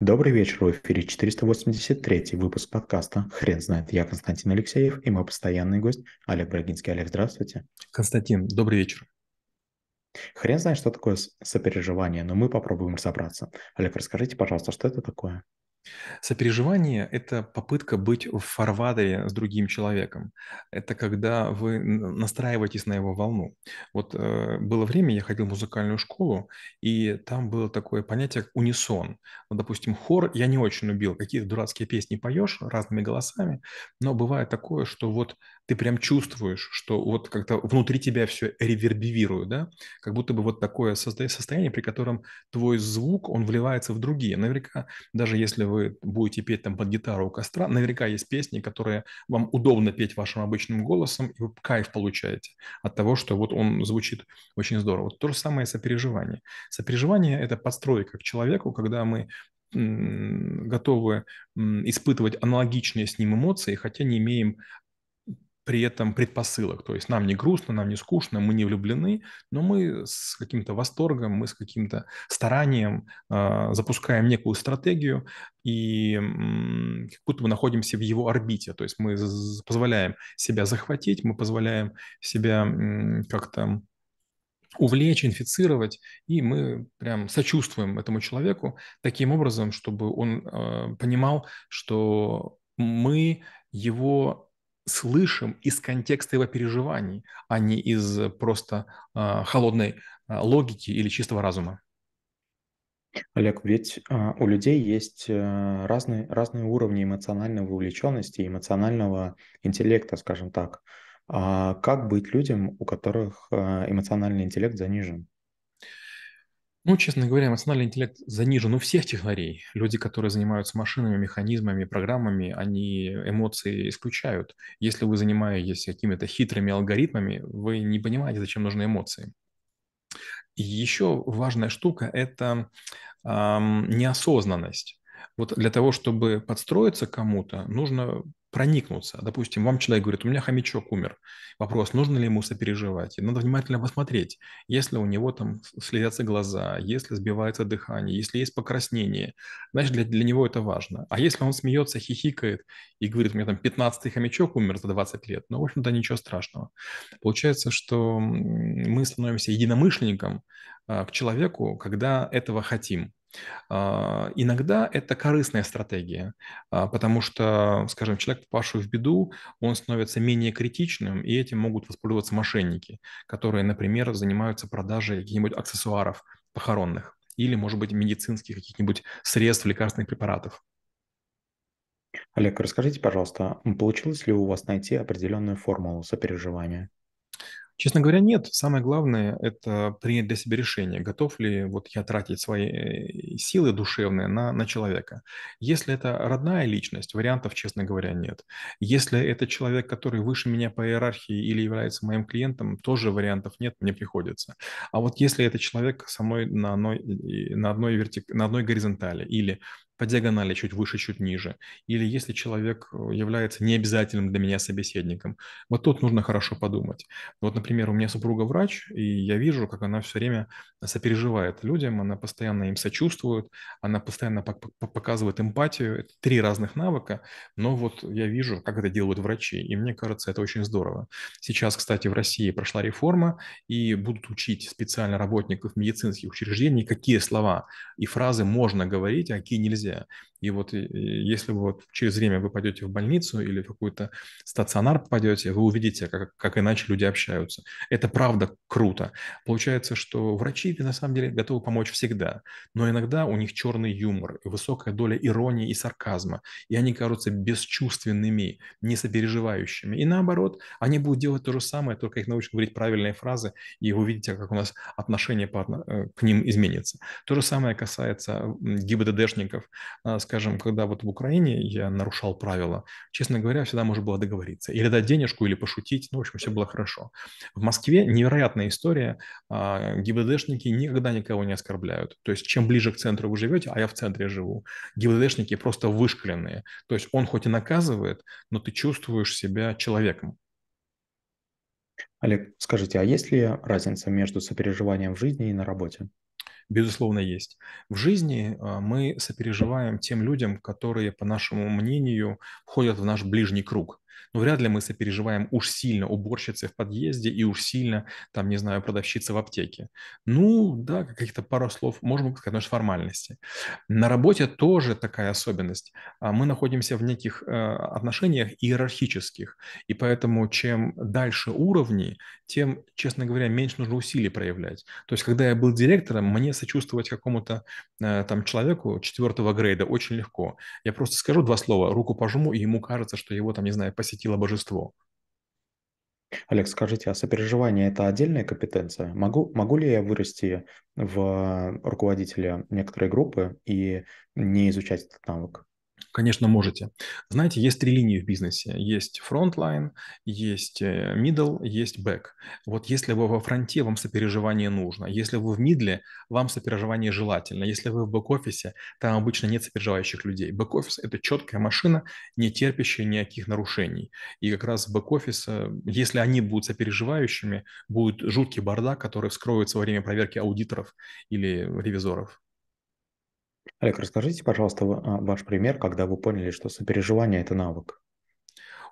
Добрый вечер, в эфире 483 выпуск подкаста «Хрен знает». Я Константин Алексеев и мой постоянный гость Олег Брагинский. Олег, здравствуйте. Константин, добрый вечер. Хрен знает, что такое сопереживание, но мы попробуем разобраться. Олег, расскажите, пожалуйста, что это такое? Сопереживание– это попытка быть в фарватере с другим человеком. Это когда вы настраиваетесь на его волну. Вот э, было время, я ходил в музыкальную школу, и там было такое понятие, как унисон. Ну, допустим, хор я не очень любил. Какие-то дурацкие песни поешь разными голосами, но бывает такое, что вот ты прям чувствуешь, что вот как-то внутри тебя все ревербивирует, да? Как будто бы вот такое состояние, при котором твой звук, он вливается в другие. Наверняка, даже если вы будете петь там под гитару у костра, наверняка есть песни, которые вам удобно петь вашим обычным голосом, и вы кайф получаете от того, что вот он звучит очень здорово. Вот то же самое сопереживание. Сопереживание – это подстройка к человеку, когда мы готовы испытывать аналогичные с ним эмоции, хотя не имеем при этом предпосылок. То есть нам не грустно, нам не скучно, мы не влюблены, но мы с каким-то восторгом, мы с каким-то старанием э, запускаем некую стратегию и э, как будто бы находимся в его орбите. То есть мы позволяем себя захватить, мы позволяем себя э, как-то увлечь, инфицировать, и мы прям сочувствуем этому человеку таким образом, чтобы он э, понимал, что мы его слышим из контекста его переживаний, а не из просто э, холодной э, логики или чистого разума. Олег, ведь э, у людей есть э, разные, разные уровни эмоциональной вовлеченности, эмоционального интеллекта, скажем так. А как быть людям, у которых э, эмоциональный интеллект занижен? Ну, честно говоря, эмоциональный интеллект занижен у всех технарей. Люди, которые занимаются машинами, механизмами, программами, они эмоции исключают. Если вы занимаетесь какими-то хитрыми алгоритмами, вы не понимаете, зачем нужны эмоции. И еще важная штука – это эм, неосознанность. Вот для того, чтобы подстроиться кому-то, нужно проникнуться. Допустим, вам человек говорит, у меня хомячок умер. Вопрос, нужно ли ему сопереживать? И надо внимательно посмотреть, если у него там слезятся глаза, если сбивается дыхание, если есть покраснение, значит, для, для него это важно. А если он смеется, хихикает и говорит, у меня там 15-й хомячок умер за 20 лет, ну, в общем-то, ничего страшного. Получается, что мы становимся единомышленником а, к человеку, когда этого хотим. А, иногда это корыстная стратегия, а, потому что, скажем, человек, попавший в беду, он становится менее критичным, и этим могут воспользоваться мошенники, которые, например, занимаются продажей каких-нибудь аксессуаров похоронных или, может быть, медицинских каких-нибудь средств, лекарственных препаратов. Олег, расскажите, пожалуйста, получилось ли у вас найти определенную формулу сопереживания? Честно говоря, нет. Самое главное– это принять для себя решение, готов ли вот я тратить свои э, силы душевные на, на человека. Если это родная личность, вариантов, честно говоря, нет. Если это человек, который выше меня по иерархии или является моим клиентом, тоже вариантов нет, мне приходится. А вот если это человек со мной на одной, на одной, вертик, на одной горизонтали или по диагонали чуть выше, чуть ниже, или если человек э, является необязательным для меня собеседником. Вот тут нужно хорошо подумать. Вот, например, у меня супруга врач, и я вижу, как она все время сопереживает людям, она постоянно им сочувствует, она постоянно показывает эмпатию. Это три разных навыка, но вот я вижу, как это делают врачи, и мне кажется, это очень здорово. Сейчас, кстати, в России прошла реформа, и будут учить специально работников медицинских учреждений, какие слова и фразы можно говорить, а какие нельзя нельзя. И вот если вы вот через время вы пойдете в больницу или в какой-то стационар попадете, вы увидите, как, как иначе люди общаются. Это правда круто. Получается, что врачи на самом деле готовы помочь всегда, но иногда у них черный юмор, высокая доля иронии и сарказма, и они кажутся бесчувственными, несопереживающими. И наоборот, они будут делать то же самое, только их научат говорить правильные фразы, и вы увидите, как у нас отношение по, э, к ним изменится. То же самое касается ГИБДДшников, скажем, когда вот в Украине я нарушал правила, честно говоря, всегда можно было договориться. Или дать денежку, или пошутить. Ну, в общем, все было хорошо. В Москве невероятная история. А, ГИБДДшники никогда никого не оскорбляют. То есть, чем ближе к центру вы живете, а я в центре живу, ГИБДДшники просто вышкаленные. То есть, он хоть и наказывает, но ты чувствуешь себя человеком. Олег, скажите, а есть ли разница между сопереживанием в жизни и на работе? Безусловно, есть. В жизни а, мы сопереживаем тем людям, которые, по нашему мнению, входят в наш ближний круг. Но вряд ли мы сопереживаем уж сильно уборщице в подъезде и уж сильно, там, не знаю, продавщице в аптеке. Ну, да, каких-то пару слов, может быть, конечно, формальности. На работе тоже такая особенность. А мы находимся в неких э, отношениях иерархических, и поэтому чем дальше уровни, тем, честно говоря, меньше нужно усилий проявлять. То есть, когда я был директором, мне сочувствовать какому-то э, там человеку четвертого грейда очень легко. Я просто скажу два слова, руку пожму, и ему кажется, что его там, не знаю, посетило божество. Олег, скажите, а сопереживание– это отдельная компетенция? Могу, могу ли я вырасти в руководителя некоторой группы и не изучать этот навык? Конечно, можете. Знаете, есть три линии в бизнесе. Есть frontline, есть э, middle, есть back. Вот если вы во фронте, вам сопереживание нужно. Если вы в middle е, вам сопереживание желательно. Если вы в бэк-офисе, там обычно нет сопереживающих людей. Бэк-офис – это четкая машина, не терпящая никаких нарушений. И как раз бэк-офис, э, если они будут сопереживающими, будет жуткий бардак, который вскроется во время проверки аудиторов или ревизоров. Олег, расскажите, пожалуйста, а, ваш пример, когда вы поняли, что сопереживание– это навык.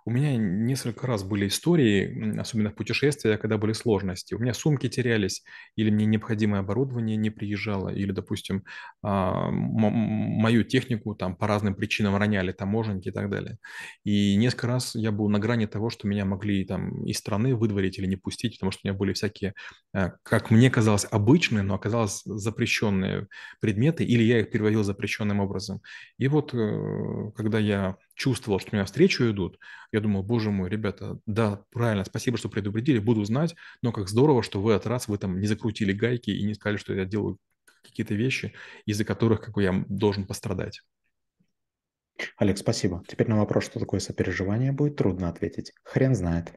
У меня несколько раз были истории, особенно в путешествиях, когда были сложности. У меня сумки терялись, или мне необходимое оборудование не приезжало, или, допустим, а, мою технику там по разным причинам роняли таможенники и так далее. И несколько раз я был на грани того, что меня могли там из страны выдворить или не пустить, потому что у меня были всякие, а, как мне казалось, обычные, но оказалось запрещенные предметы, или я их переводил запрещенным образом. И вот э, когда я чувствовал, что меня встречу идут, я думал, боже мой, ребята, да, правильно, спасибо, что предупредили, буду знать, но как здорово, что в этот раз вы там не закрутили гайки и не сказали, что я делаю какие-то вещи, из-за которых как бы, я должен пострадать. Олег, спасибо. Теперь на вопрос, что такое сопереживание, будет трудно ответить. Хрен знает.